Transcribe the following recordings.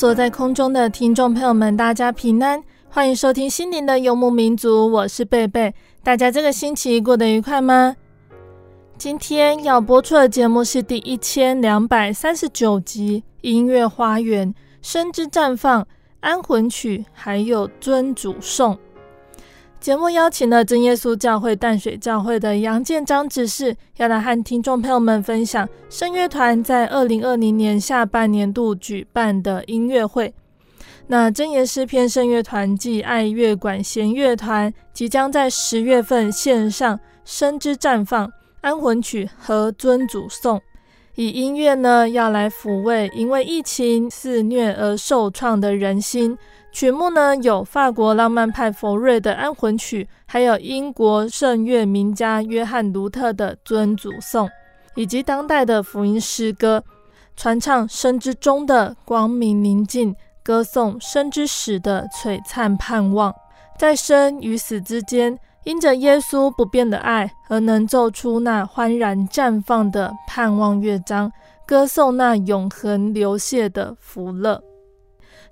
坐在空中的听众朋友们，大家平安。欢迎收听《心灵的游牧民族》，我是贝贝。大家这个星期过得愉快吗？今天要播出的节目是第一千两百三十九集《音乐花园》，生之绽放、安魂曲，还有尊主颂。节目邀请了真耶稣教会淡水教会的杨建章执事，要来和听众朋友们分享圣乐团在二零二零年下半年度举办的音乐会。那真言诗篇圣乐团暨爱乐管弦乐团即将在十月份献上《生之绽放》《安魂曲》和《尊主颂》，以音乐呢要来抚慰因为疫情肆虐而受创的人心。曲目呢有法国浪漫派佛瑞的《安魂曲》，还有英国圣乐名家约翰卢特的《尊主颂》，以及当代的福音诗歌，传唱生之中的光明宁静。歌颂生之始的璀璨盼望，在生与死之间，因着耶稣不变的爱而能奏出那欢然绽放的盼望乐章，歌颂那永恒流泻的福乐。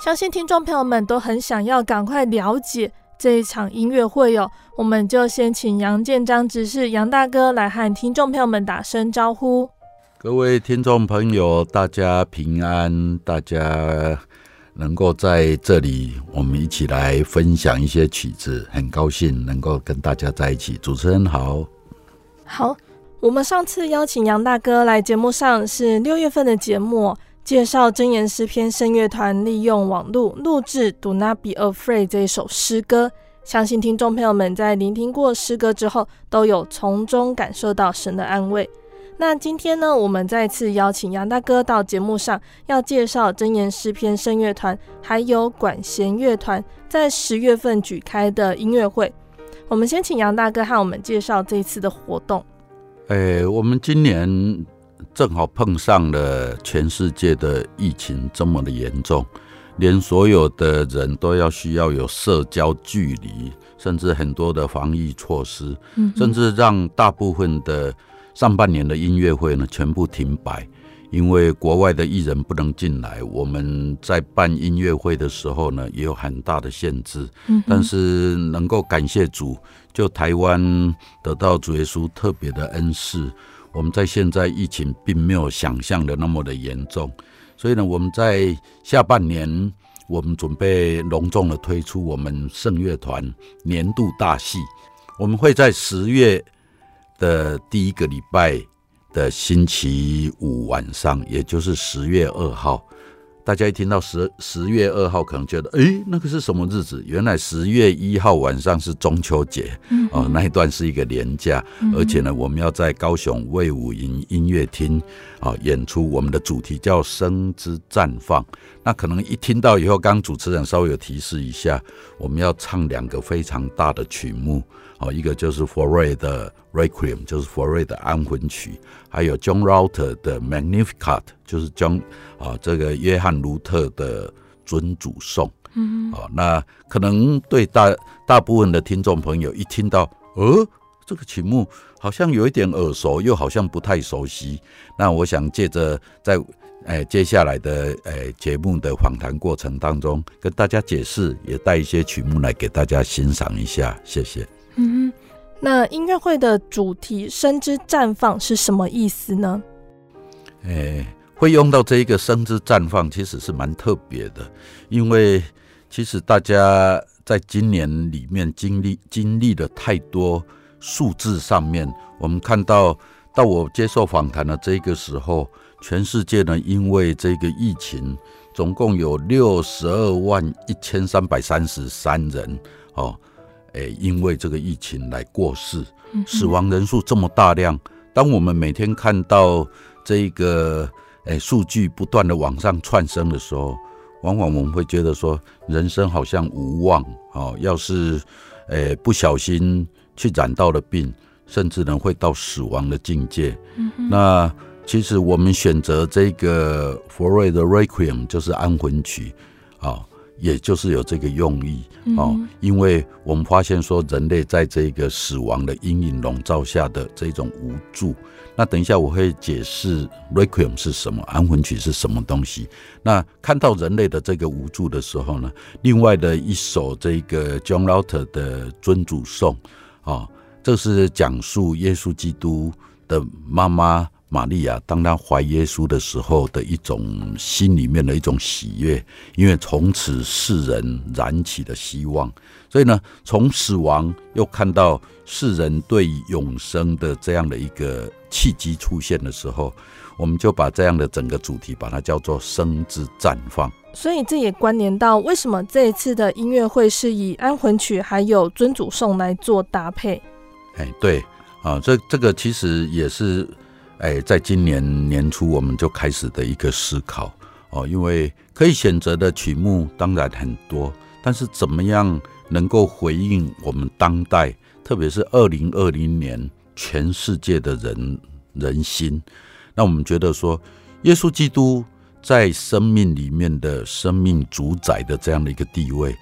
相信听众朋友们都很想要赶快了解这一场音乐会哦，我们就先请杨建章执事杨大哥来和听众朋友们打声招呼。各位听众朋友，大家平安，大家。能够在这里，我们一起来分享一些曲子，很高兴能够跟大家在一起。主持人好，好。我们上次邀请杨大哥来节目上是六月份的节目，介绍真言诗篇声乐团利用网络录制《Do Not Be Afraid》这一首诗歌。相信听众朋友们在聆听过诗歌之后，都有从中感受到神的安慰。那今天呢，我们再次邀请杨大哥到节目上，要介绍真言诗篇声乐团，还有管弦乐团在十月份举开的音乐会。我们先请杨大哥和我们介绍这一次的活动。诶、我们今年正好碰上了全世界的疫情这么的严重，连所有的人都要需要有社交距离，甚至很多的防疫措施，嗯、甚至让大部分的。上半年的音乐会呢，全部停摆，因为国外的艺人不能进来。我们在办音乐会的时候呢，也有很大的限制。嗯，但是能够感谢主，就台湾得到主耶稣特别的恩赐。我们在现在疫情并没有想象的那么的严重，所以呢，我们在下半年，我们准备隆重的推出我们圣乐团年度大戏，我们会在十月。的第一个礼拜的星期五晚上，也就是十月二号，大家一听到十十月二号，可能觉得，诶，那个是什么日子？原来十月一号晚上是中秋节，嗯、哦，那一段是一个连假，嗯、而且呢，我们要在高雄卫武营音乐厅啊演出，我们的主题叫“生之绽放”。那可能一听到以后，刚主持人稍微有提示一下，我们要唱两个非常大的曲目。哦，一个就是佛瑞的 Requiem，就是佛瑞的安魂曲，还有 John Rutter 的 Magnificat，就是 John 啊，这个约翰卢特的尊主颂。嗯，哦，那可能对大大部分的听众朋友一听到，呃，这个曲目好像有一点耳熟，又好像不太熟悉。那我想借着在哎，接下来的哎节目的访谈过程当中，跟大家解释，也带一些曲目来给大家欣赏一下。谢谢。嗯，那音乐会的主题“生之绽放”是什么意思呢？哎，会用到这一个“生之绽放”，其实是蛮特别的，因为其实大家在今年里面经历经历了太多数字上面，我们看到到我接受访谈的这个时候。全世界呢，因为这个疫情，总共有六十二万一千三百三十三人哦，诶，因为这个疫情来过世，死亡人数这么大量。当我们每天看到这个诶数据不断的往上窜升的时候，往往我们会觉得说，人生好像无望哦。要是诶不小心去染到了病，甚至呢会到死亡的境界。那。其实我们选择这个佛瑞的 Requiem 就是安魂曲，啊，也就是有这个用意哦，因为我们发现说人类在这个死亡的阴影笼罩下的这种无助。那等一下我会解释 Requiem 是什么，安魂曲是什么东西。那看到人类的这个无助的时候呢，另外的一首这个 John Luther 的尊主颂啊，这是讲述耶稣基督的妈妈。玛利亚当她怀耶稣的时候的一种心里面的一种喜悦，因为从此世人燃起了希望，所以呢，从死亡又看到世人对永生的这样的一个契机出现的时候，我们就把这样的整个主题把它叫做“生之绽放”。所以这也关联到为什么这一次的音乐会是以安魂曲还有尊主颂来做搭配。哎，对啊，这这个其实也是。哎，在今年年初我们就开始的一个思考哦，因为可以选择的曲目当然很多，但是怎么样能够回应我们当代，特别是二零二零年全世界的人人心？那我们觉得说，耶稣基督在生命里面的生命主宰的这样的一个地位。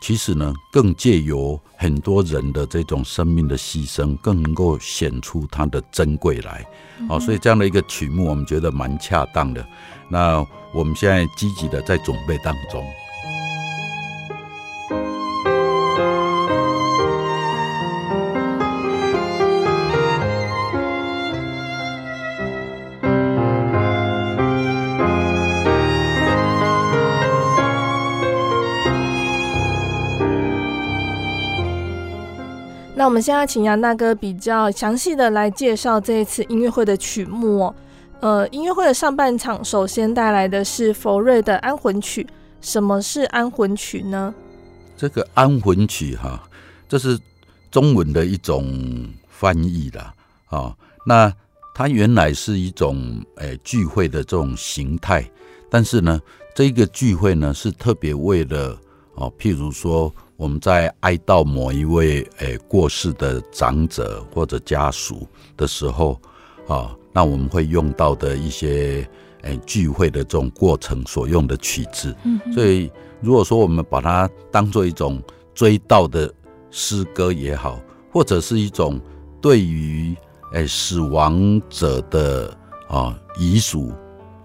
其实呢，更借由很多人的这种生命的牺牲，更能够显出它的珍贵来。好，所以这样的一个曲目，我们觉得蛮恰当的。那我们现在积极的在准备当中。我们现在请杨大哥比较详细的来介绍这一次音乐会的曲目哦。呃，音乐会的上半场首先带来的是佛瑞的安魂曲。什么是安魂曲呢？这个安魂曲哈，这是中文的一种翻译啦。啊。那它原来是一种诶聚会的这种形态，但是呢，这个聚会呢是特别为了哦，譬如说。我们在哀悼某一位诶、欸、过世的长者或者家属的时候，啊，那我们会用到的一些诶、欸、聚会的这种过程所用的曲子。嗯，所以如果说我们把它当做一种追悼的诗歌也好，或者是一种对于诶、欸、死亡者的啊遗属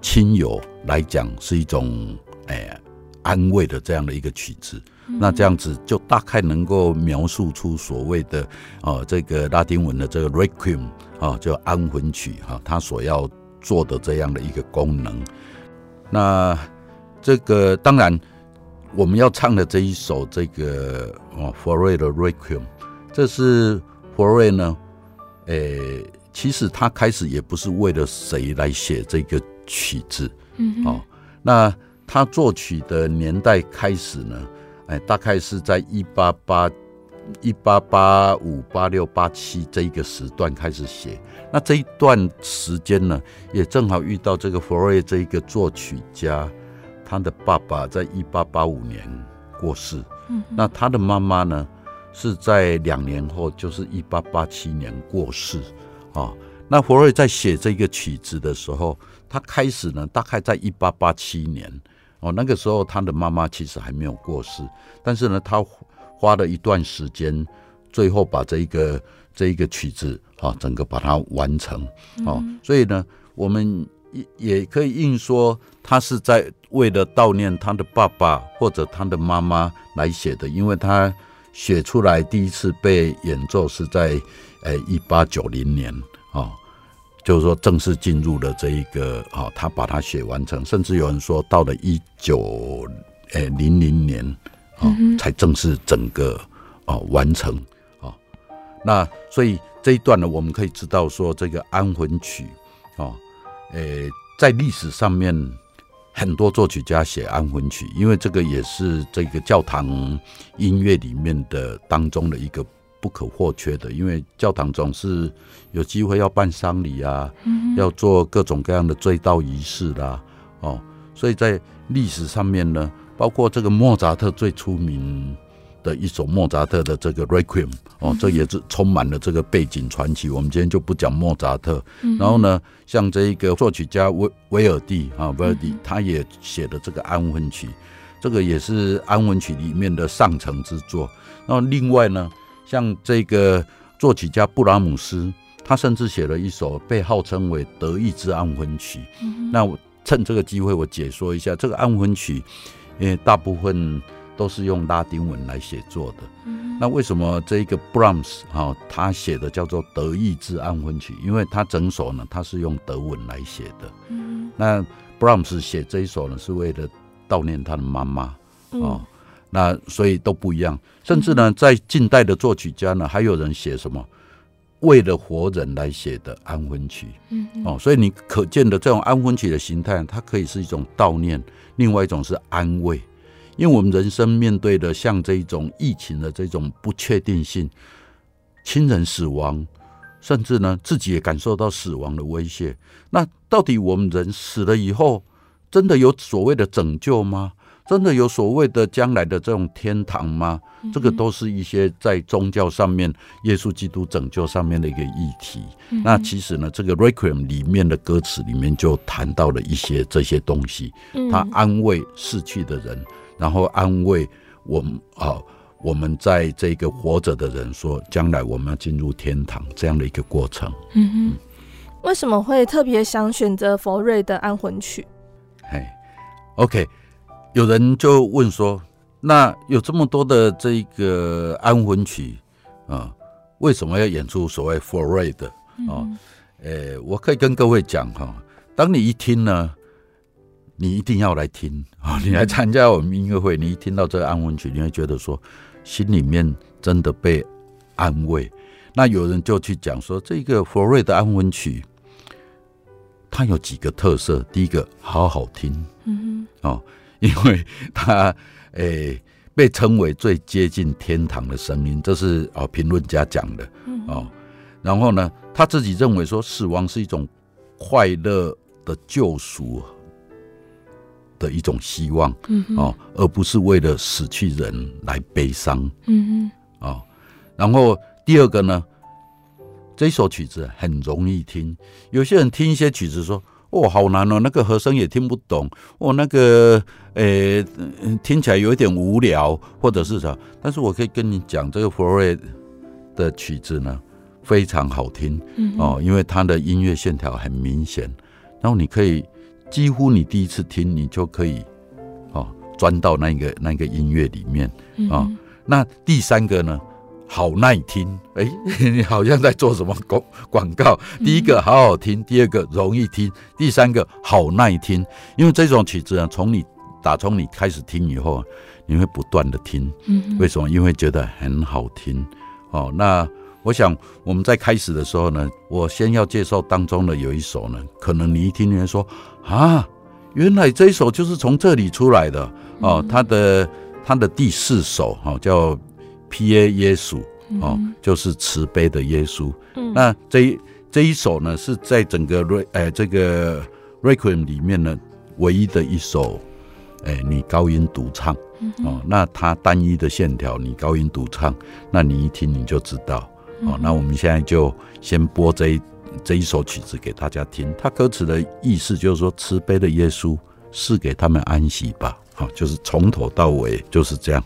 亲友来讲是一种诶、欸、安慰的这样的一个曲子。那这样子就大概能够描述出所谓的哦，这个拉丁文的这个 Requiem 啊，叫安魂曲哈，它所要做的这样的一个功能。那这个当然我们要唱的这一首这个哦，佛瑞的 Requiem，这是佛瑞呢，诶，其实他开始也不是为了谁来写这个曲子，嗯，哦，那他作曲的年代开始呢？哎，大概是在一八八一八八五八六八七这一个时段开始写。那这一段时间呢，也正好遇到这个佛瑞这一个作曲家，他的爸爸在一八八五年过世。嗯，那他的妈妈呢，是在两年后，就是一八八七年过世。啊，那佛瑞在写这个曲子的时候，他开始呢，大概在一八八七年。哦，那个时候他的妈妈其实还没有过世，但是呢，他花了一段时间，最后把这一个这一个曲子啊，整个把它完成。哦，所以呢，我们也也可以硬说，他是在为了悼念他的爸爸或者他的妈妈来写的，因为他写出来第一次被演奏是在呃一八九零年啊，就是说正式进入了这一个啊，他把它写完成，甚至有人说到了一九呃零零年啊才正式整个啊完成啊，那所以这一段呢，我们可以知道说这个安魂曲啊。诶，在历史上面，很多作曲家写安魂曲，因为这个也是这个教堂音乐里面的当中的一个不可或缺的。因为教堂总是有机会要办丧礼啊，要做各种各样的追悼仪式啦，哦，所以在历史上面呢，包括这个莫扎特最出名的一首莫扎特的这个 Requiem 哦，这也是充满了这个背景传奇。我们今天就不讲莫扎特，然后呢，像这一个作曲家威威尔蒂啊，Verdi，他也写的这个安魂曲，这个也是安魂曲里面的上乘之作。那另外呢，像这个作曲家布拉姆斯，他甚至写了一首被号称为德意志安魂曲。那我趁这个机会，我解说一下这个安魂曲，因为大部分。都是用拉丁文来写作的。那为什么这一个 Brahms 哈，他写的叫做德意志安魂曲？因为他整首呢，他是用德文来写的。那 Brahms 写这一首呢，是为了悼念他的妈妈哦。那所以都不一样。甚至呢，在近代的作曲家呢，还有人写什么为了活人来写的安魂曲。嗯哦，所以你可见的这种安魂曲的形态，它可以是一种悼念，另外一种是安慰。因为我们人生面对的像这一种疫情的这种不确定性，亲人死亡，甚至呢自己也感受到死亡的威胁。那到底我们人死了以后，真的有所谓的拯救吗？真的有所谓的将来的这种天堂吗？这个都是一些在宗教上面，耶稣基督拯救上面的一个议题。那其实呢，这个 Requiem 里面的歌词里面就谈到了一些这些东西，他安慰逝去的人。然后安慰我们啊，我们在这个活着的人说，将来我们要进入天堂这样的一个过程。嗯哼，为什么会特别想选择佛瑞的安魂曲？嘿，OK，有人就问说，那有这么多的这个安魂曲啊，为什么要演出所谓佛瑞的啊？呃，我可以跟各位讲哈，当你一听呢。你一定要来听啊！你来参加我们音乐会，你一听到这个安魂曲，你会觉得说心里面真的被安慰。那有人就去讲说，这个佛瑞的安魂曲，它有几个特色。第一个，好好听，嗯哦，因为他诶、欸、被称为最接近天堂的声音，这是哦评论家讲的哦。然后呢，他自己认为说，死亡是一种快乐的救赎。的一种希望，嗯哦，而不是为了死去人来悲伤，嗯嗯哦，然后第二个呢，这首曲子很容易听，有些人听一些曲子说，哦，好难哦，那个和声也听不懂，哦，那个，诶，听起来有一点无聊，或者是啥，但是我可以跟你讲，这个佛瑞的曲子呢，非常好听，哦，因为它的音乐线条很明显，然后你可以。几乎你第一次听，你就可以哦钻到那个那个音乐里面。啊。那第三个呢，好耐听，哎，你好像在做什么广广告。第一个好好听，第二个容易听，第三个好耐听。因为这种曲子啊，从你打从你开始听以后，你会不断的听。为什么？因为觉得很好听哦。那。我想我们在开始的时候呢，我先要介绍当中的有一首呢，可能你一听，你会说啊，原来这一首就是从这里出来的哦。它的它的第四首哈叫 Pie 耶稣哦，就是慈悲的耶稣。那这一这一首呢是在整个瑞呃这个 Requiem 里面呢唯一的一首哎女高音独唱哦。那它单一的线条女高音独唱，那你一听你就知道。哦，那我们现在就先播这一这一首曲子给大家听。它歌词的意思就是说，慈悲的耶稣是给他们安息吧。好，就是从头到尾就是这样。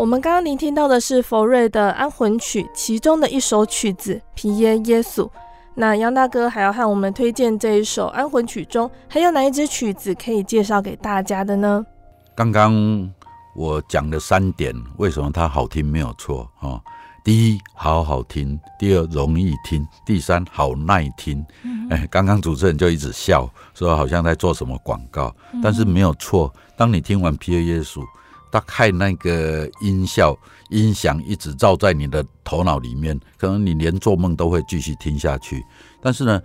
我们刚刚聆听到的是佛瑞的安魂曲，其中的一首曲子《皮耶耶稣》。那杨大哥还要和我们推荐这一首安魂曲中，还有哪一支曲子可以介绍给大家的呢？刚刚我讲的三点，为什么它好听没有错啊？第一，好好听；第二，容易听；第三，好耐听。嗯、哎，刚刚主持人就一直笑，说好像在做什么广告，嗯、但是没有错。当你听完《皮耶耶稣》，大概那个音效、音响一直照在你的头脑里面，可能你连做梦都会继续听下去。但是呢，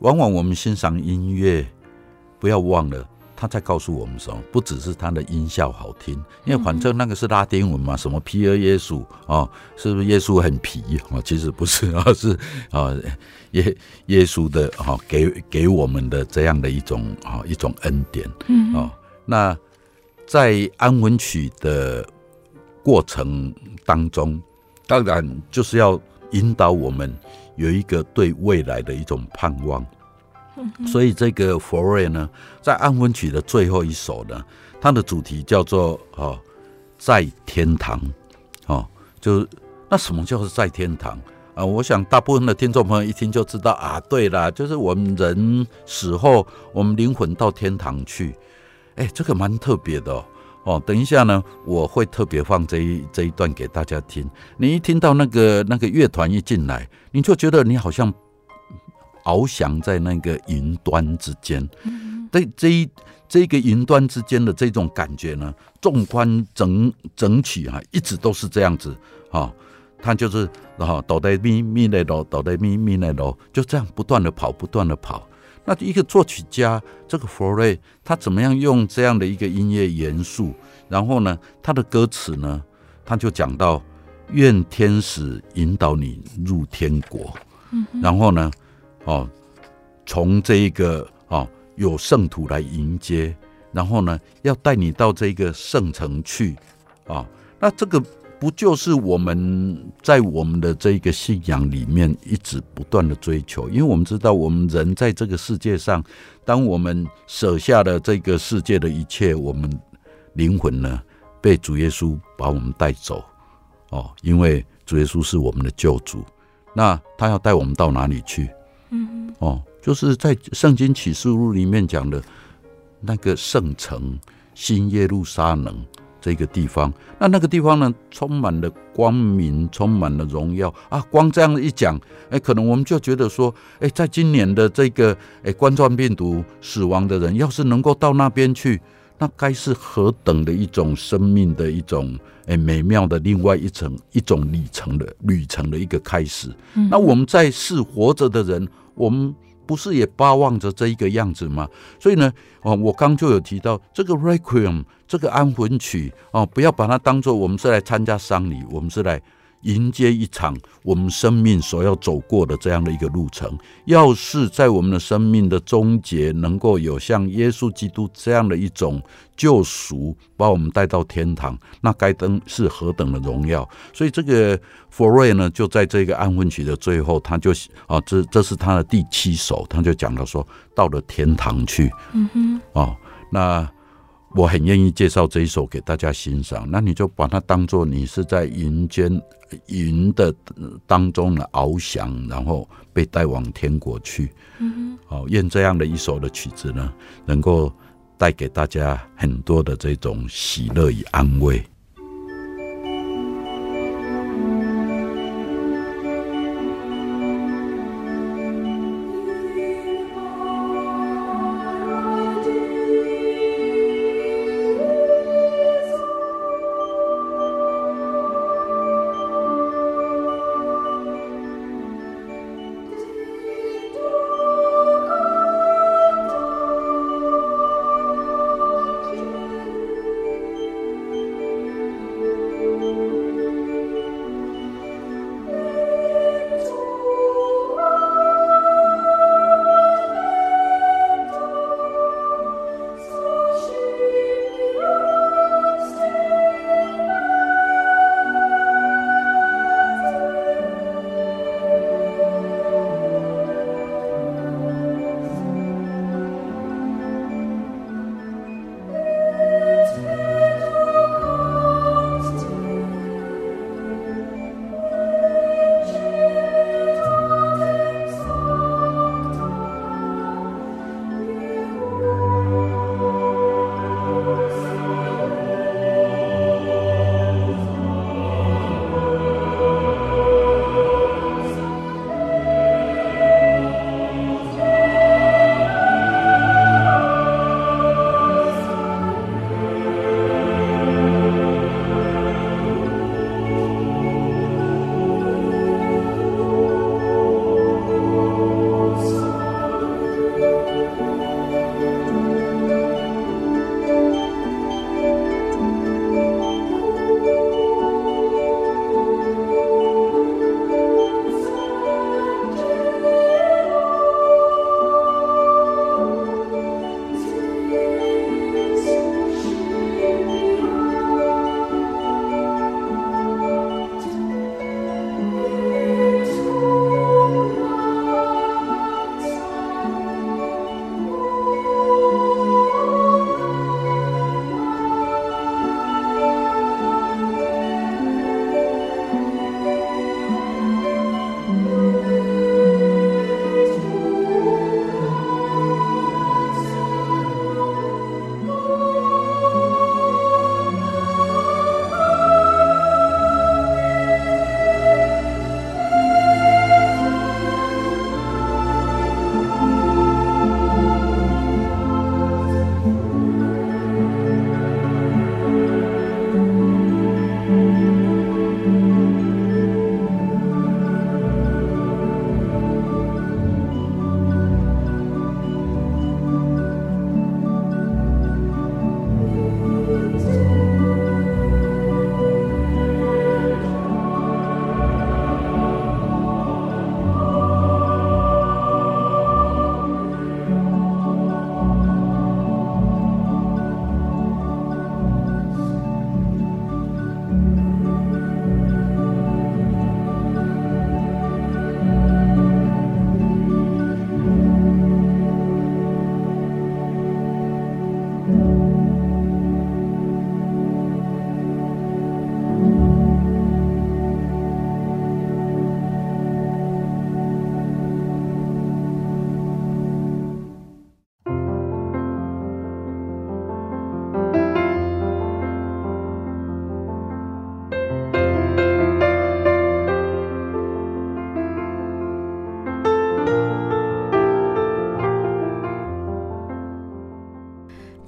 往往我们欣赏音乐，不要忘了。他在告诉我们什么？不只是他的音效好听，因为反正那个是拉丁文嘛，什么皮尔耶稣啊，是不是耶稣很皮啊？其实不是啊，是啊耶耶稣的哈给给我们的这样的一种啊一种恩典。嗯啊，那在安魂曲的过程当中，当然就是要引导我们有一个对未来的一种盼望。所以这个佛瑞呢，在安魂曲的最后一首呢，它的主题叫做“哦，在天堂”，哦，就是那什么叫做在天堂啊？我想大部分的听众朋友一听就知道啊，对啦，就是我们人死后，我们灵魂到天堂去。哎，这个蛮特别的哦。哦，等一下呢，我会特别放这一这一段给大家听。你一听到那个那个乐团一进来，你就觉得你好像。翱翔在那个云端之间，这这一这个云端之间的这种感觉呢，纵观整整体啊，一直都是这样子啊，它就是然后哆来咪咪来哆，哆来咪咪来哆，就这样不断的跑，不断的跑。那一个作曲家这个佛瑞，他怎么样用这样的一个音乐元素？然后呢，他的歌词呢，他就讲到愿天使引导你入天国，然后呢。哦，从这一个哦，有圣徒来迎接，然后呢，要带你到这个圣城去啊，哦。那这个不就是我们在我们的这个信仰里面一直不断的追求？因为我们知道，我们人在这个世界上，当我们舍下了这个世界的一切，我们灵魂呢，被主耶稣把我们带走哦，因为主耶稣是我们的救主。那他要带我们到哪里去？嗯，哦，就是在圣经启示录里面讲的那个圣城新耶路撒冷这个地方，那那个地方呢，充满了光明，充满了荣耀啊！光这样一讲，哎，可能我们就觉得说，哎，在今年的这个哎冠状病毒死亡的人，要是能够到那边去。那该是何等的一种生命的一种诶美妙的另外一层一种里程的旅程的一个开始。那我们在世活着的人，我们不是也巴望着这一个样子吗？所以呢，哦，我刚就有提到这个 Requiem 这个安魂曲哦，不要把它当做我们是来参加丧礼，我们是来。迎接一场我们生命所要走过的这样的一个路程。要是在我们的生命的终结，能够有像耶稣基督这样的一种救赎，把我们带到天堂，那该等是何等的荣耀！所以这个佛瑞呢，就在这个安魂曲的最后，他就啊，这这是他的第七首，他就讲到说，到了天堂去，嗯哼，哦，那。我很愿意介绍这一首给大家欣赏，那你就把它当做你是在云间云的当中的翱翔，然后被带往天国去。好，愿这样的一首的曲子呢，能够带给大家很多的这种喜乐与安慰。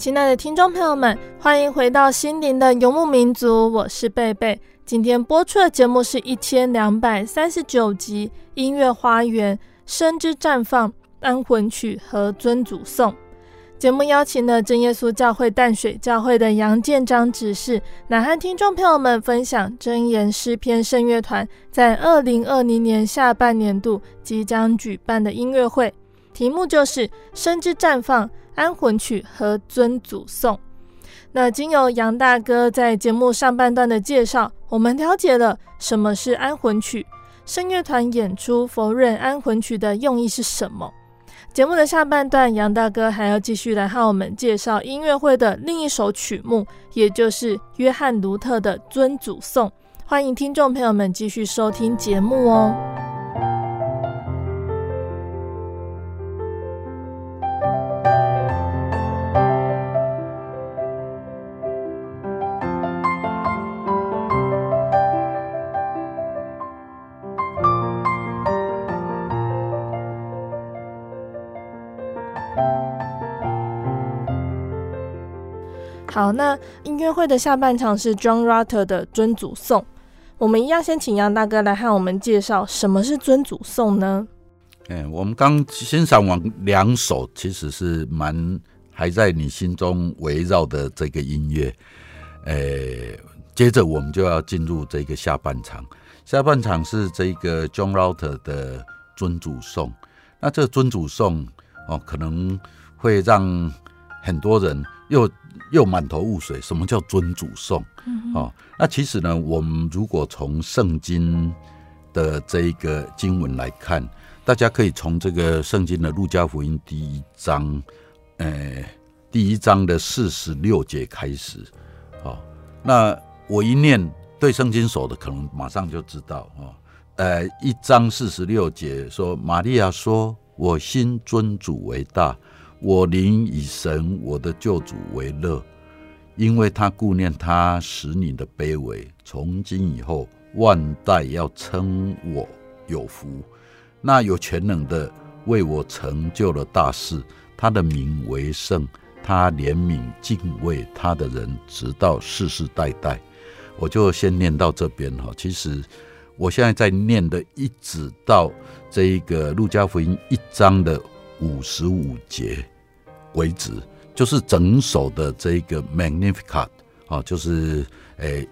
亲爱的听众朋友们，欢迎回到心灵的游牧民族，我是贝贝。今天播出的节目是一千两百三十九集《音乐花园：生之绽放、安魂曲和尊主颂》。节目邀请了真耶稣教会淡水教会的杨建章执事，来和听众朋友们分享真言诗篇圣乐团在二零二零年下半年度即将举办的音乐会，题目就是《生之绽放》。安魂曲和尊主颂。那经由杨大哥在节目上半段的介绍，我们了解了什么是安魂曲，圣乐团演出否认安魂曲的用意是什么。节目的下半段，杨大哥还要继续来和我们介绍音乐会的另一首曲目，也就是约翰卢特的尊主颂。欢迎听众朋友们继续收听节目哦。好，那音乐会的下半场是 John Rutter 的尊主颂。我们一样先请杨大哥来和我们介绍什么是尊主颂呢？嗯，我们刚欣赏完两首，其实是蛮还在你心中围绕的这个音乐。呃，接着我们就要进入这个下半场。下半场是这个 John Rutter 的尊主颂。那这尊主颂哦，可能会让很多人又。又满头雾水，什么叫尊主颂？嗯、哦，那其实呢，我们如果从圣经的这一个经文来看，大家可以从这个圣经的路加福音第一章，呃，第一章的四十六节开始。哦，那我一念对圣经熟的，可能马上就知道。哦，呃，一章四十六节说，玛利亚说：“我心尊主为大。”我灵以神我的救主为乐，因为他顾念他使你的卑微。从今以后，万代要称我有福。那有权能的为我成就了大事，他的名为圣，他怜悯敬畏他的人，直到世世代代。我就先念到这边哈。其实我现在在念的，一直到这一个路加福音一章的。五十五节为止，就是整首的这个 Magnificat 啊，就是诶、欸，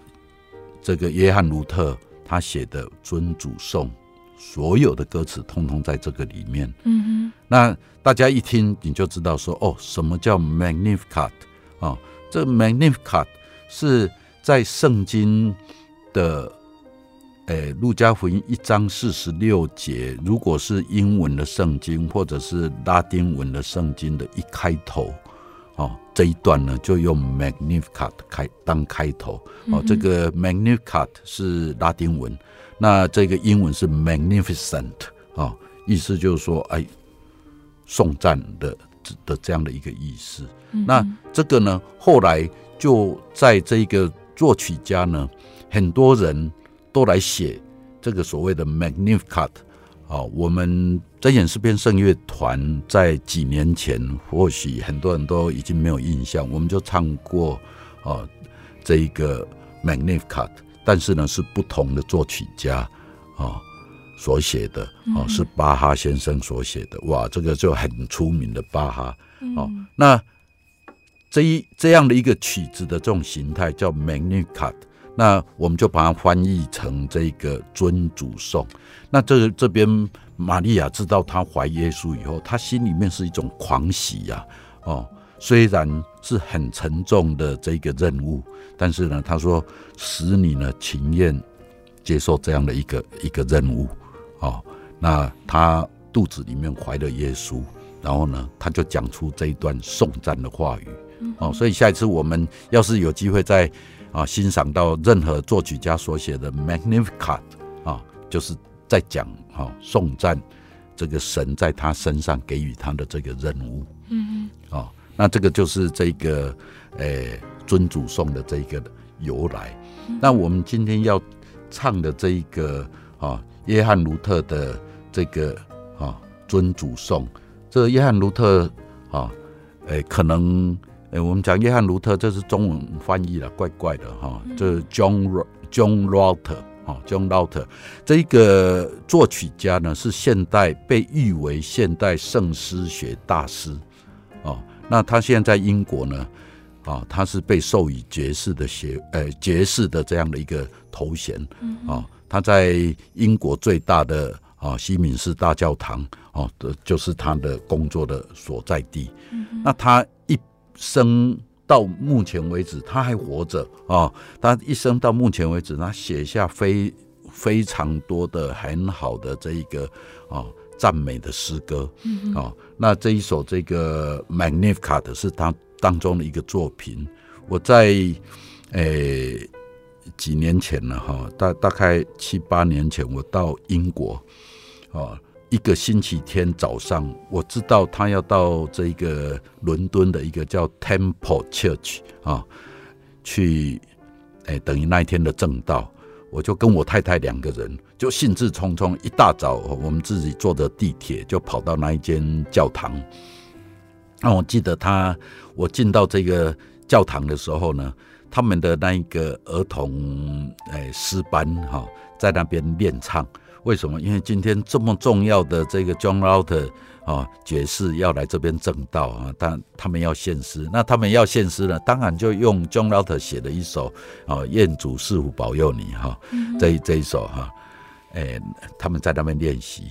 这个约翰卢特他写的尊主颂，所有的歌词通通在这个里面。嗯哼，那大家一听你就知道说，哦，什么叫 Magnificat 啊？这 Magnificat 是在圣经的。诶，路加福音一章四十六节，如果是英文的圣经或者是拉丁文的圣经的一开头，哦，这一段呢就用 Magnificat 开当开头，哦，这个 Magnificat 是拉丁文，那这个英文是 Magnificent，哦，意思就是说，哎，颂赞的的这样的一个意思。那这个呢，后来就在这个作曲家呢，很多人。都来写这个所谓的 Magnificat 啊，我们真言诗篇圣乐团在几年前，或许很多人都已经没有印象，我们就唱过啊这一个 Magnificat，但是呢是不同的作曲家啊所写的啊，是巴哈先生所写的，哇，这个就很出名的巴哈啊，那这一这样的一个曲子的这种形态叫 Magnificat。那我们就把它翻译成这个尊主颂。那这这边玛利亚知道她怀耶稣以后，她心里面是一种狂喜呀、哦，虽然是很沉重的这个任务，但是呢，她说使你呢情愿接受这样的一个一个任务，哦，那她肚子里面怀了耶稣，然后呢，她就讲出这一段颂赞的话语，哦，所以下一次我们要是有机会在。啊，欣赏到任何作曲家所写的 Magnificat 啊，就是在讲哈颂赞这个神在他身上给予他的这个任务。嗯嗯。啊，那这个就是这个诶尊主颂的这个由来。那我们今天要唱的这一个啊，约翰卢特的这个啊尊主颂，这个约翰卢特啊，诶可能哎，我们讲约翰·卢特，这是中文翻译了，怪怪的哈。这是 John John Luther 哈，John Luther 这一个作曲家呢，是现代被誉为现代圣诗学大师哦。那他现在在英国呢，啊，他是被授予爵士的学，呃，爵士的这样的一个头衔啊。他在英国最大的啊西敏寺大教堂哦的，就是他的工作的所在地。那他一生到目前为止，他还活着啊！他一生到目前为止，他写下非非常多的很好的这一个啊赞美的诗歌啊。那这一首这个 Magnificat 是他当中的一个作品。我在诶、欸、几年前了哈，大大概七八年前，我到英国啊。一个星期天早上，我知道他要到这个伦敦的一个叫 Temple Church 啊，去，哎，等于那一天的正道，我就跟我太太两个人就兴致冲冲，一大早我们自己坐着地铁就跑到那一间教堂。那我记得他，我进到这个教堂的时候呢，他们的那一个儿童哎诗班哈，在那边练唱。为什么？因为今天这么重要的这个 John Luther 啊爵士要来这边正道啊，他他们要献诗，那他们要献诗呢，当然就用 John Luther 写的一首啊，愿主是福保佑你哈，这这一首哈，哎，他们在那边练习。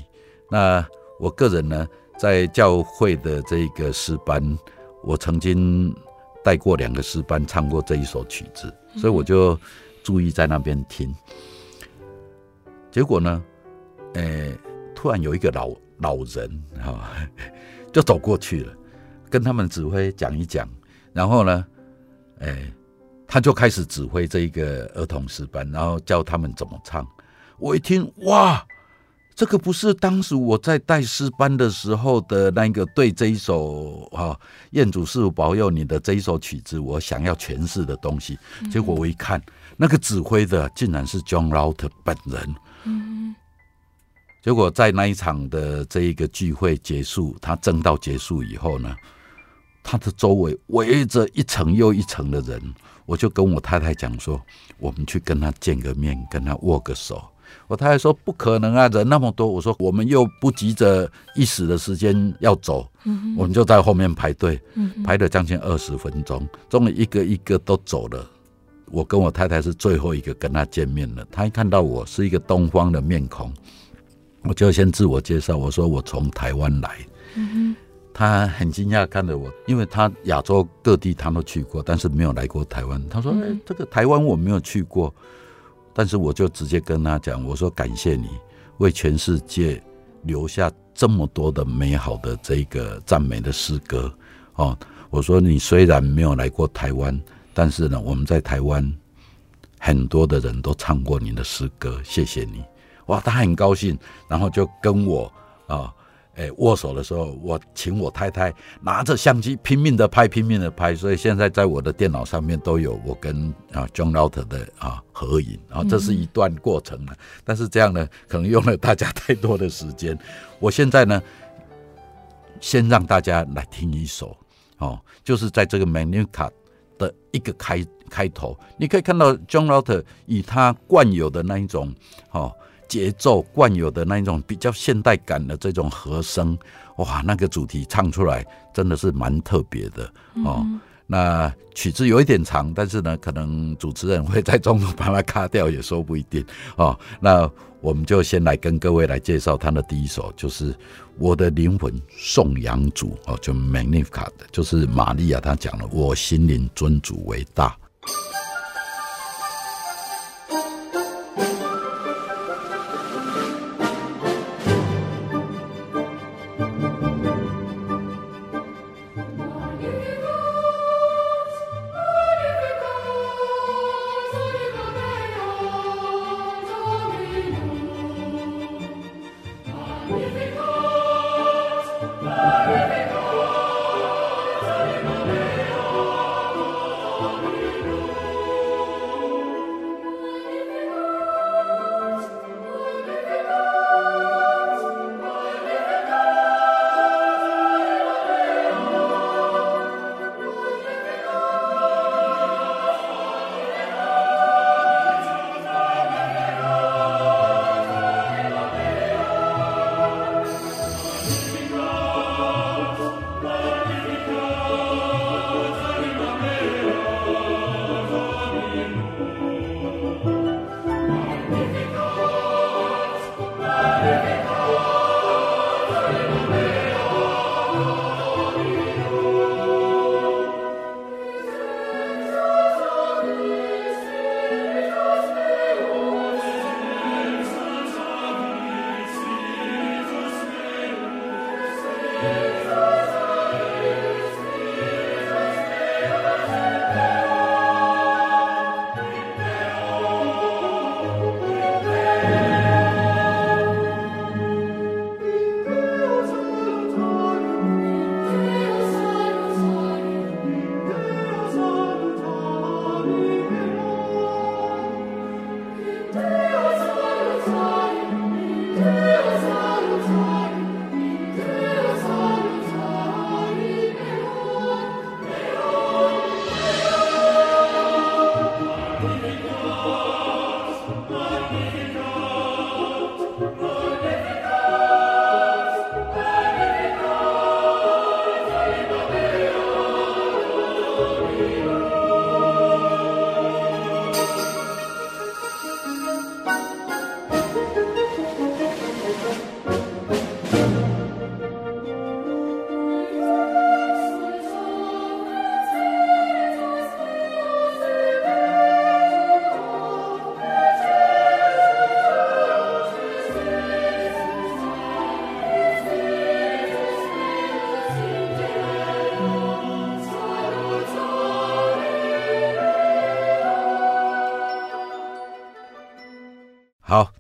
那我个人呢，在教会的这个诗班，我曾经带过两个诗班唱过这一首曲子，所以我就注意在那边听。结果呢？诶、突然有一个老老人哈、就走过去了，跟他们指挥讲一讲，然后呢，诶、他就开始指挥这一个儿童诗班，然后教他们怎么唱。我一听，哇，这个不是当时我在带诗班的时候的那个对这一首啊，愿主赐福保佑你的这一首曲子，我想要诠释的东西。结果我一看，那个指挥的竟然是 John Rout 本人。结果在那一场的这一个聚会结束，他正道结束以后呢，他的周围围着一层又一层的人，我就跟我太太讲说，我们去跟他见个面，跟他握个手。我太太说不可能啊，人那么多。我说我们又不急着一时的时间要走，我们就在后面排队，排了将近二十分钟，终于一个一个都走了。我跟我太太是最后一个跟他见面了。他一看到我是一个东方的面孔。我就先自我介绍，我说我从台湾来。他很惊讶看着我，因为他亚洲各地他都去过，但是没有来过台湾。他说：“哎，这个台湾我没有去过。”但是我就直接跟他讲，我说：“感谢你为全世界留下这么多的美好的这个赞美的诗歌。”哦，我说你虽然没有来过台湾，但是呢，我们在台湾很多的人都唱过你的诗歌，谢谢你。哇，他很高兴，然后就跟我啊，诶，握手的时候，我请我太太拿着相机拼命的拍，拼命的拍，所以现在在我的电脑上面都有我跟啊 John Luther 的啊合影然啊，这是一段过程了。但是这样呢，可能用了大家太多的时间。我现在呢，先让大家来听一首哦，就是在这个 Magnificat 的一个开开头，你可以看到 John Luther 以他惯有的那一种哦。节奏惯有的那一种比较现代感的这种和声，哇，那个主题唱出来真的是蛮特别的哦。嗯、那曲子有一点长，但是呢，可能主持人会在中途把它卡掉，也说不一定哦。那我们就先来跟各位来介绍他的第一首，就是《我的灵魂颂扬主》哦，就 Magnificat，就是玛利亚她讲了，我心灵尊主为大。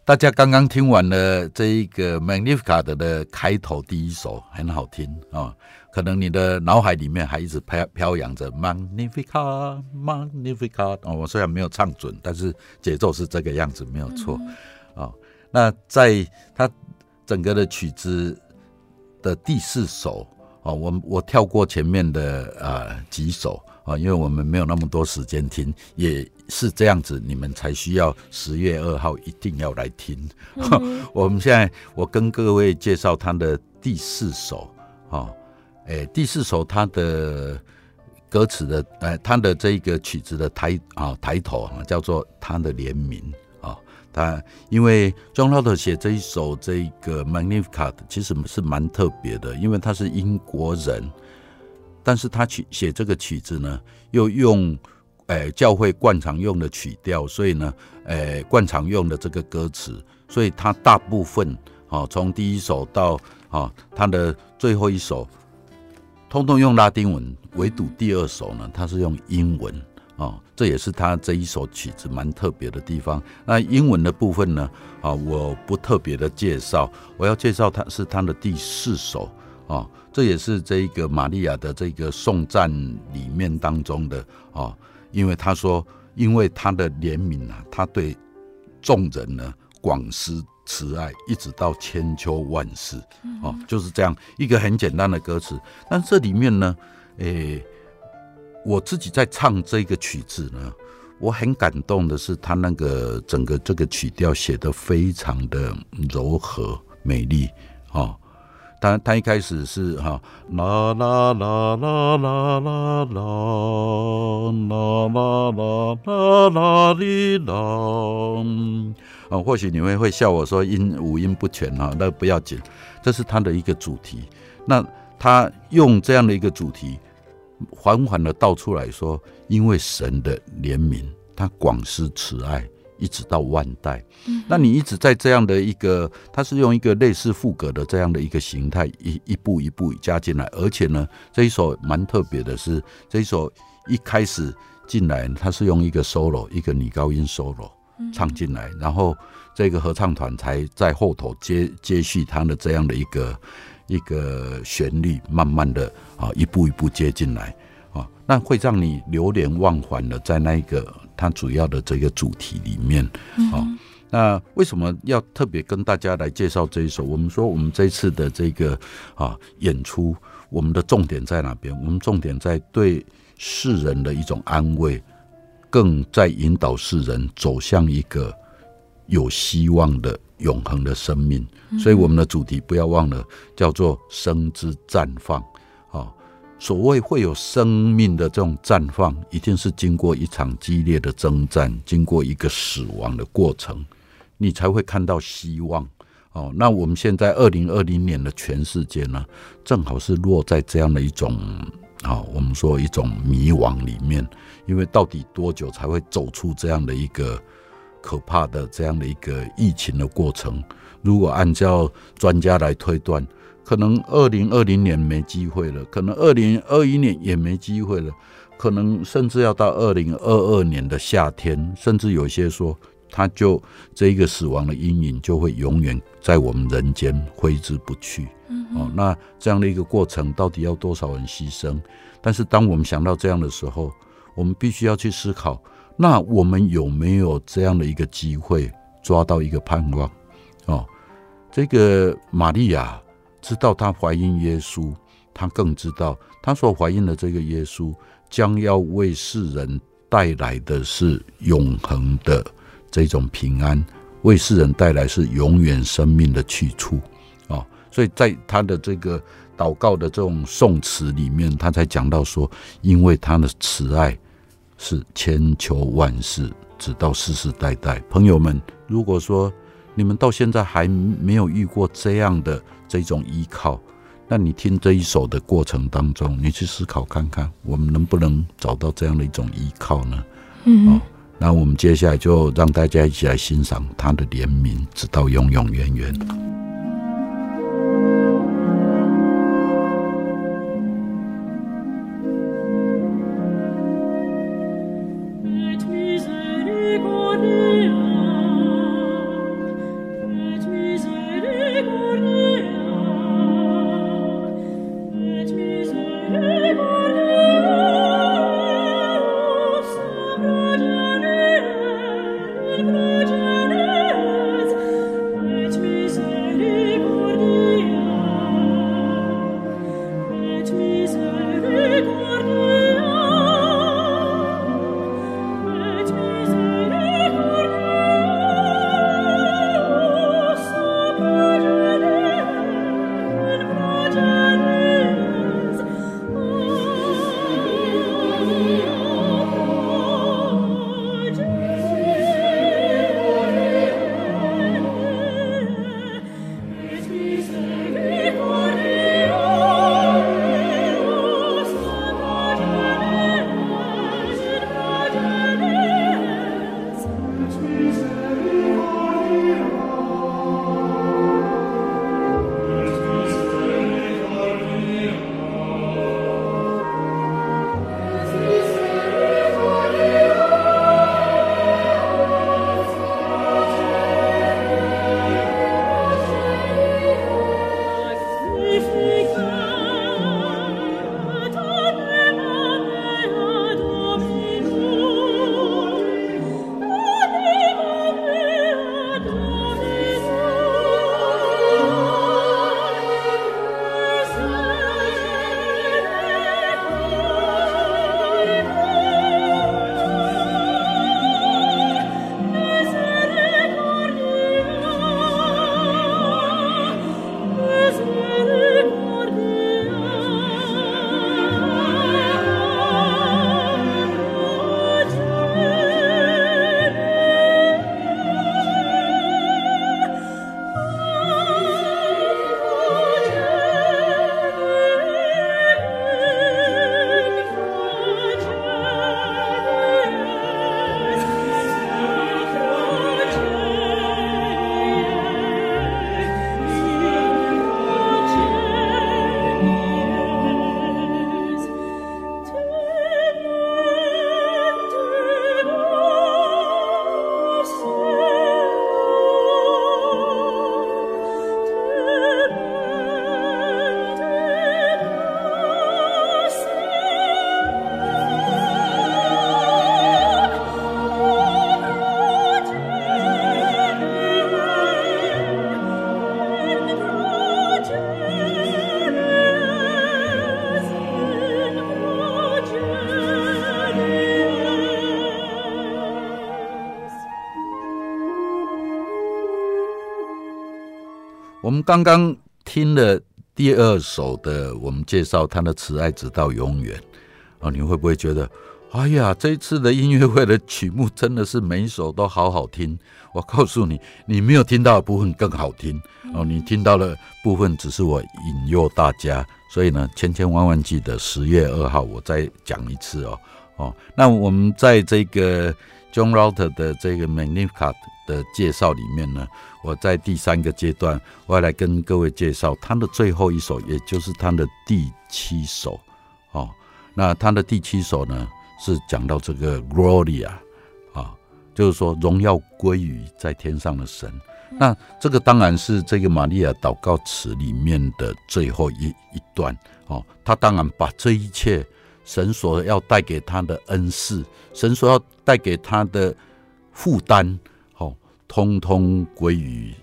大家刚刚听完了这一个 Magnificat 的开头第一首，很好听啊、哦。可能你的脑海里面还一直飘飘扬着 Magnificat Magnificat 哦。我虽然没有唱准，但是节奏是这个样子，没有错啊。那在它整个的曲子的第四首啊、哦，我我跳过前面的啊、呃、几首。啊，因为我们没有那么多时间听，也是这样子，你们才需要十月二号一定要来听。嗯、我们现在我跟各位介绍他的第四首，啊，哎，第四首他的歌词的，哎，他的这个曲子的抬啊抬头啊，叫做他的联名啊，他因为 John Lott 写这一首这个 Magnificat 其实是蛮特别的，因为他是英国人。但是他曲写这个曲子呢，又用，诶、教会惯常用的曲调，所以呢，诶、惯常用的这个歌词，所以他大部分，哦，从第一首到，哦，他的最后一首，通通用拉丁文，唯独第二首呢，他是用英文，哦，这也是他这一首曲子蛮特别的地方。那英文的部分呢，啊，我不特别的介绍，我要介绍他是他的第四首。哦，这也是这个玛利亚的这个颂赞里面当中的哦，因为他说，因为他的怜悯啊，他对众人呢广施慈爱，一直到千秋万世，哦，就是这样一个很简单的歌词。但这里面呢，诶，我自己在唱这个曲子呢，我很感动的是，他那个整个这个曲调写得非常的柔和美丽，哦。他他一开始是哈啦啦啦啦啦啦啦啦啦啦啦哩啦，啊，或许你们会笑我说音五音不全哈，那不要紧，这是他的一个主题。那他用这样的一个主题，缓缓的道出来说，因为神的怜悯，他广施慈爱。一直到万代，那你一直在这样的一个，它是用一个类似赋格的这样的一个形态，一一步一步加进来，而且呢，这一首蛮特别的是，这一首一开始进来，它是用一个 solo，一个女高音 solo 唱进来，然后这个合唱团才在后头接接续它的这样的一个一个旋律，慢慢的啊一步一步接进来。啊，那会让你流连忘返的在那一个。它主要的这个主题里面，好、嗯，那为什么要特别跟大家来介绍这一首？我们说我们这次的这个啊演出，我们的重点在哪边？我们重点在对世人的一种安慰，更在引导世人走向一个有希望的永恒的生命。所以我们的主题不要忘了，叫做生之绽放。所谓会有生命的这种绽放，一定是经过一场激烈的征战，经过一个死亡的过程，你才会看到希望。哦，那我们现在二零二零年的全世界呢，正好是落在这样的一种啊、哦，我们说一种迷惘里面，因为到底多久才会走出这样的一个可怕的这样的一个疫情的过程？如果按照专家来推断，可能二零二零年没机会了，可能二零二一年也没机会了，可能甚至要到二零二二年的夏天，甚至有些说，他就这一个死亡的阴影就会永远在我们人间挥之不去。嗯，哦，那这样的一个过程到底要多少人牺牲？但是当我们想到这样的时候，我们必须要去思考，那我们有没有这样的一个机会抓到一个盼望？哦，这个玛利亚。知道她怀孕耶稣，她更知道她所怀孕的这个耶稣将要为世人带来的是永恒的这种平安，为世人带来是永远生命的去处啊！所以在他的这个祷告的这种颂词里面，他才讲到说，因为他的慈爱是千秋万世，直到世世代代。朋友们，如果说你们到现在还没有遇过这样的，这种依靠，那你听这一首的过程当中，你去思考看看，我们能不能找到这样的一种依靠呢？嗯，哦，那我们接下来就让大家一起来欣赏他的怜悯，直到永永远远。我们刚刚听了第二首的，我们介绍他的慈爱直到永远啊，你会不会觉得哎呀，这一次的音乐会的曲目真的是每一首都好好听。我告诉你，你没有听到的部分更好听哦。你听到的部分只是我引诱大家，所以呢，千千万万记得十月二号我再讲一次哦哦。那我们在这个 John Luther 的这个 Magnificat 的介绍里面呢，我在第三个阶段，我要来跟各位介绍他的最后一首，也就是他的第七首哦。那他的第七首呢？是讲到这个 Gloria 啊，就是说荣耀归于在天上的神。那这个当然是这个玛利亚祷告词里面的最后一一段哦。他当然把这一切神所要带给他的恩赐，神所要带给他的负担，哦，通通归于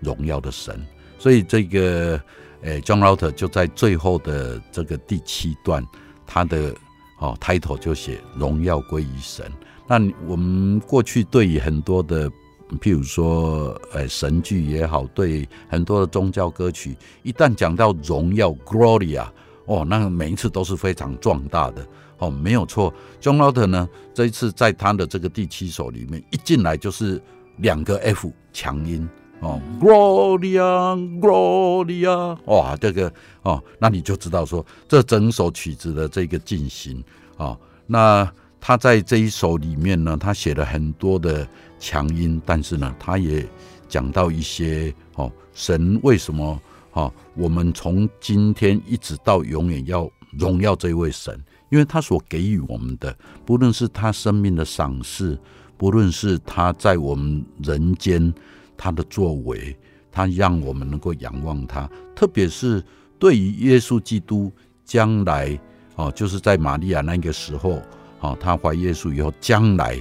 荣耀的神。所以这个诶，John Luther 就在最后的这个第七段，他的。哦，title 就写荣耀归于神。那我们过去对于很多的，譬如说，呃，神剧也好，对很多的宗教歌曲，一旦讲到荣耀 （Gloria），哦，那每一次都是非常壮大的。哦，没有错。John Luther 呢，这一次在他的这个第七首里面，一进来就是两个 F 强音。哦，Gloria，Gloria，哇，这个哦，那你就知道说，这整首曲子的这个进行、哦，那他在这一首里面呢，他写了很多的强音，但是呢，他也讲到一些哦，神为什么哦，我们从今天一直到永远要荣耀这位神，因为他所给予我们的，不论是他生命的赏赐，不论是他在我们人间。他的作为，他让我们能够仰望他，特别是对于耶稣基督将来哦，就是在玛利亚那个时候哦，他怀耶稣以后，将来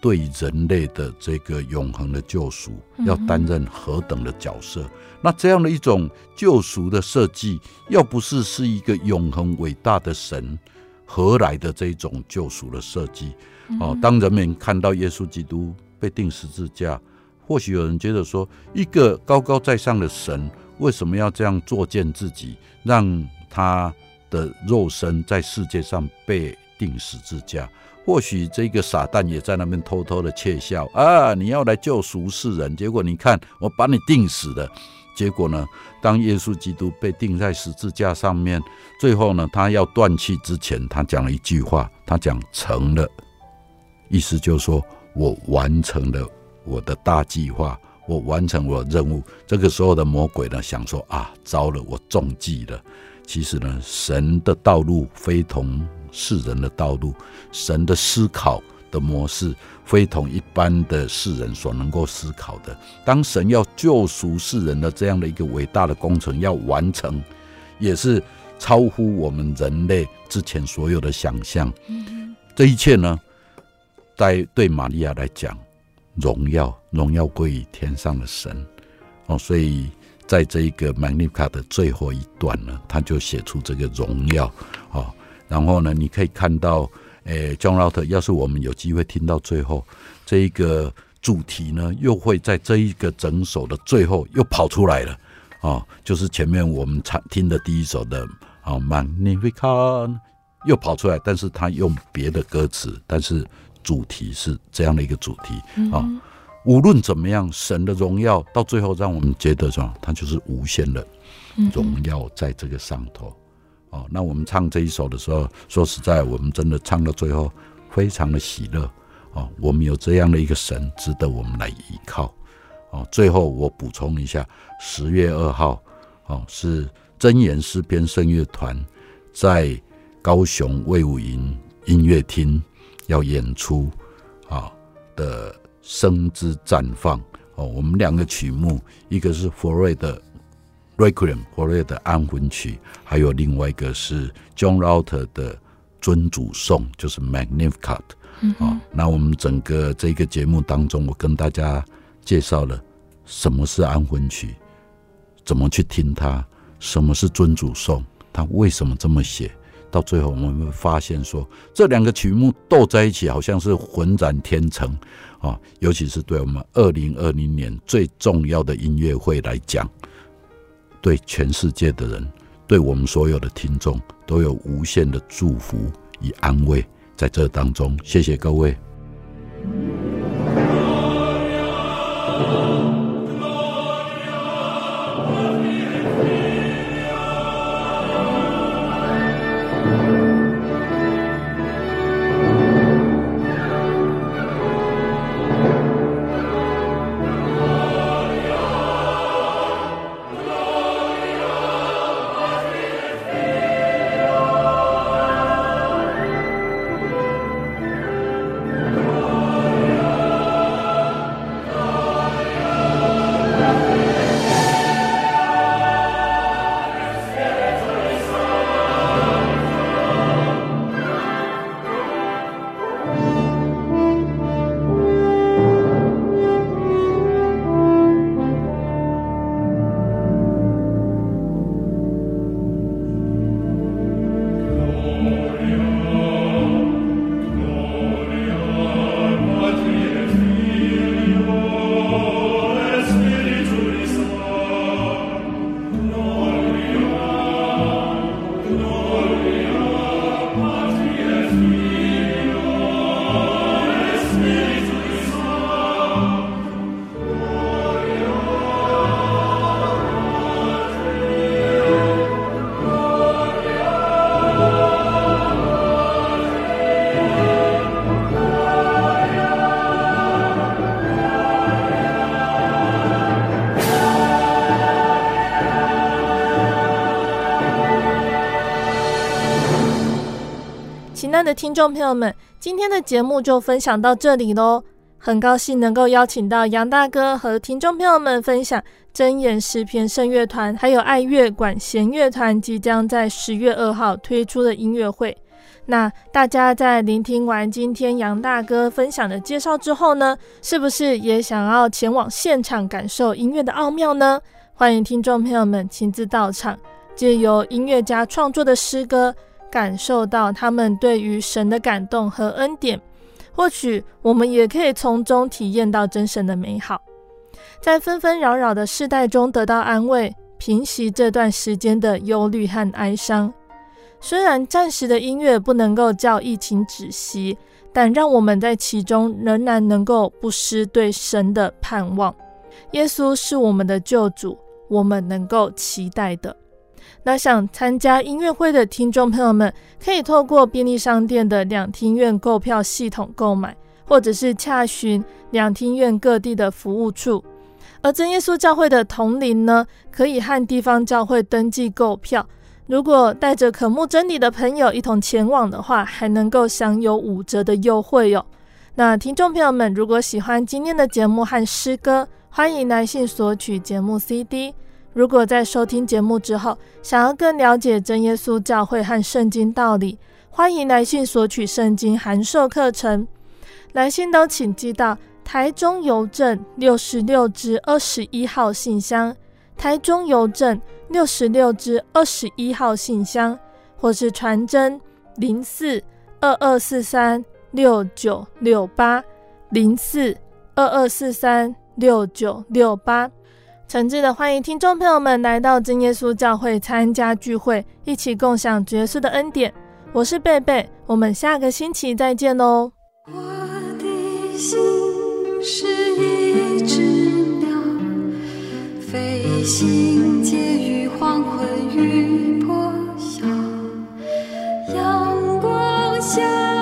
对人类的这个永恒的救赎，要担任何等的角色？嗯、那这样的一种救赎的设计，要不是是一个永恒伟大的神何来的这种救赎的设计？哦，当人们看到耶稣基督被钉十字架。或许有人觉得说，一个高高在上的神为什么要这样作践自己，让他的肉身在世界上被钉十字架？或许这个傻蛋也在那边偷偷的窃笑啊！你要来救赎世人，结果你看我把你钉死了。结果呢，当耶稣基督被钉在十字架上面，最后呢，他要断气之前，他讲了一句话，他讲成了，意思就是说我完成了。我的大计划，我完成我的任务。这个时候的魔鬼呢，想说啊，糟了，我中计了。其实呢，神的道路非同世人的道路，神的思考的模式非同一般的世人所能够思考的。当神要救赎世人的这样的一个伟大的工程要完成，也是超乎我们人类之前所有的想象。这一切呢，在对玛利亚来讲。荣耀，荣耀归于天上的神哦，所以在这一个 Magnificat 的最后一段呢，他就写出这个荣耀哦。然后呢，你可以看到，诶，John Luther，要是我们有机会听到最后这一个主题呢，又会在这一个整首的最后又跑出来了哦，就是前面我们唱听的第一首的啊 Magnificat 又跑出来，但是他用别的歌词，但是。主题是这样的一个主题啊，无论怎么样，神的荣耀到最后让我们觉得说，它就是无限的荣耀在这个上头哦。那我们唱这一首的时候，说实在，我们真的唱到最后非常的喜乐哦。我们有这样的一个神值得我们来依靠哦。最后我补充一下，十月二号哦，是真言诗篇圣乐团在高雄卫武营音乐厅。要演出啊的声之绽放哦，我们两个曲目，一个是佛瑞的 Requiem，佛瑞的安魂曲，还有另外一个是 John Luther 的尊主颂，就是 Magnificat 啊。那我们整个这个节目当中，我跟大家介绍了什么是安魂曲，怎么去听它，什么是尊主颂，它为什么这么写。到最后，我们会发现说，这两个曲目斗在一起，好像是浑然天成啊！尤其是对我们二零二零年最重要的音乐会来讲，对全世界的人，对我们所有的听众，都有无限的祝福与安慰在这当中。谢谢各位。的听众朋友们，今天的节目就分享到这里喽。很高兴能够邀请到杨大哥和听众朋友们分享真言诗篇圣乐团还有爱乐管弦乐团即将在十月二号推出的音乐会。那大家在聆听完今天杨大哥分享的介绍之后呢，是不是也想要前往现场感受音乐的奥妙呢？欢迎听众朋友们亲自到场，借由音乐家创作的诗歌。感受到他们对于神的感动和恩典，或许我们也可以从中体验到真神的美好，在纷纷扰扰的世代中得到安慰，平息这段时间的忧虑和哀伤。虽然暂时的音乐不能够叫疫情止息，但让我们在其中仍然能够不失对神的盼望。耶稣是我们的救主，我们能够期待的。那想参加音乐会的听众朋友们，可以透过便利商店的两厅院购票系统购买，或者是洽询两厅院各地的服务处。而真耶稣教会的同灵呢，可以和地方教会登记购票。如果带着渴慕真理的朋友一同前往的话，还能够享有五折的优惠哟。那听众朋友们，如果喜欢今天的节目和诗歌，欢迎来信索取节目 CD。如果在收听节目之后，想要更了解真耶稣教会和圣经道理，欢迎来信索取圣经函授课程。来信都请寄到台中邮政六十六至二十一号信箱，台中邮政六十六至二十一号信箱，或是传真零四二二四三六九六八零四二二四三六九六八。诚挚的欢迎听众朋友们来到真耶稣教会参加聚会，一起共享爵士的恩典。我是贝贝，我们下个星期再见哦。我的心是一只鸟，飞行结于黄昏与破晓，阳光下。